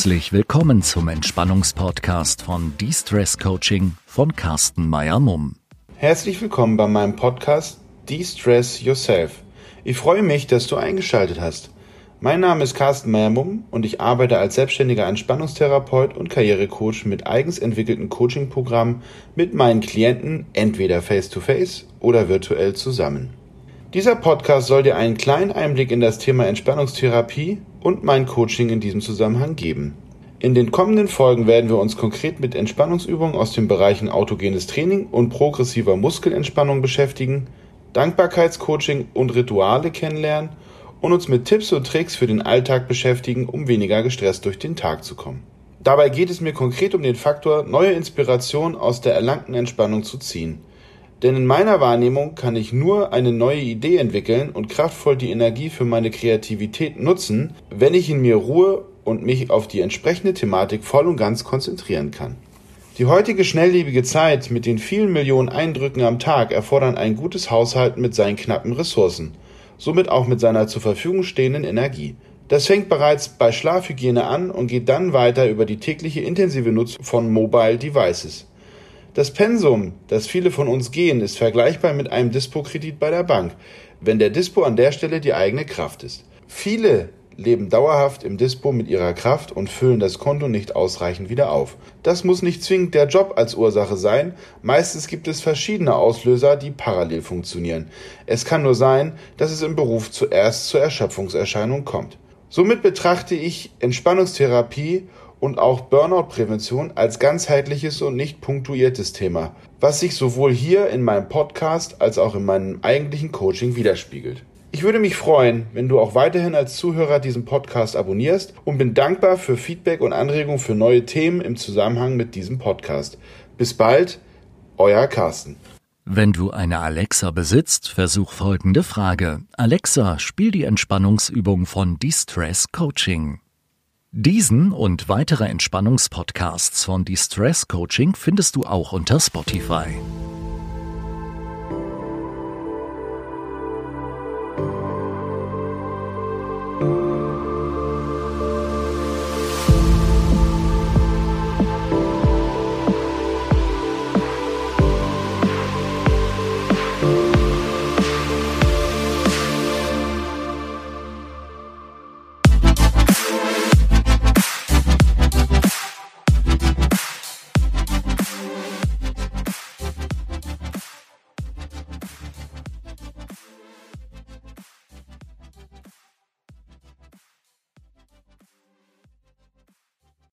Herzlich willkommen zum Entspannungspodcast von De-Stress Coaching von Carsten Meyer-Mumm. Herzlich willkommen bei meinem Podcast De-Stress Yourself. Ich freue mich, dass du eingeschaltet hast. Mein Name ist Carsten Meyer-Mumm und ich arbeite als selbstständiger Entspannungstherapeut und Karrierecoach mit eigens entwickelten Coachingprogrammen mit meinen Klienten entweder face-to-face -face oder virtuell zusammen. Dieser Podcast soll dir einen kleinen Einblick in das Thema Entspannungstherapie und mein Coaching in diesem Zusammenhang geben. In den kommenden Folgen werden wir uns konkret mit Entspannungsübungen aus den Bereichen autogenes Training und progressiver Muskelentspannung beschäftigen, Dankbarkeitscoaching und Rituale kennenlernen und uns mit Tipps und Tricks für den Alltag beschäftigen, um weniger gestresst durch den Tag zu kommen. Dabei geht es mir konkret um den Faktor, neue Inspiration aus der erlangten Entspannung zu ziehen. Denn in meiner Wahrnehmung kann ich nur eine neue Idee entwickeln und kraftvoll die Energie für meine Kreativität nutzen, wenn ich in mir Ruhe und mich auf die entsprechende Thematik voll und ganz konzentrieren kann. Die heutige schnelllebige Zeit mit den vielen Millionen Eindrücken am Tag erfordern ein gutes Haushalten mit seinen knappen Ressourcen somit auch mit seiner zur Verfügung stehenden Energie. Das fängt bereits bei Schlafhygiene an und geht dann weiter über die tägliche intensive Nutzung von Mobile Devices. Das Pensum, das viele von uns gehen, ist vergleichbar mit einem Dispo-Kredit bei der Bank, wenn der Dispo an der Stelle die eigene Kraft ist. Viele leben dauerhaft im Dispo mit ihrer Kraft und füllen das Konto nicht ausreichend wieder auf. Das muss nicht zwingend der Job als Ursache sein, meistens gibt es verschiedene Auslöser, die parallel funktionieren. Es kann nur sein, dass es im Beruf zuerst zur Erschöpfungserscheinung kommt. Somit betrachte ich Entspannungstherapie und auch Burnout-Prävention als ganzheitliches und nicht punktuiertes Thema, was sich sowohl hier in meinem Podcast als auch in meinem eigentlichen Coaching widerspiegelt. Ich würde mich freuen, wenn du auch weiterhin als Zuhörer diesen Podcast abonnierst und bin dankbar für Feedback und Anregungen für neue Themen im Zusammenhang mit diesem Podcast. Bis bald, euer Carsten. Wenn du eine Alexa besitzt, versuch folgende Frage. Alexa, spiel die Entspannungsübung von Distress Coaching. Diesen und weitere Entspannungspodcasts von Distress Coaching findest du auch unter Spotify.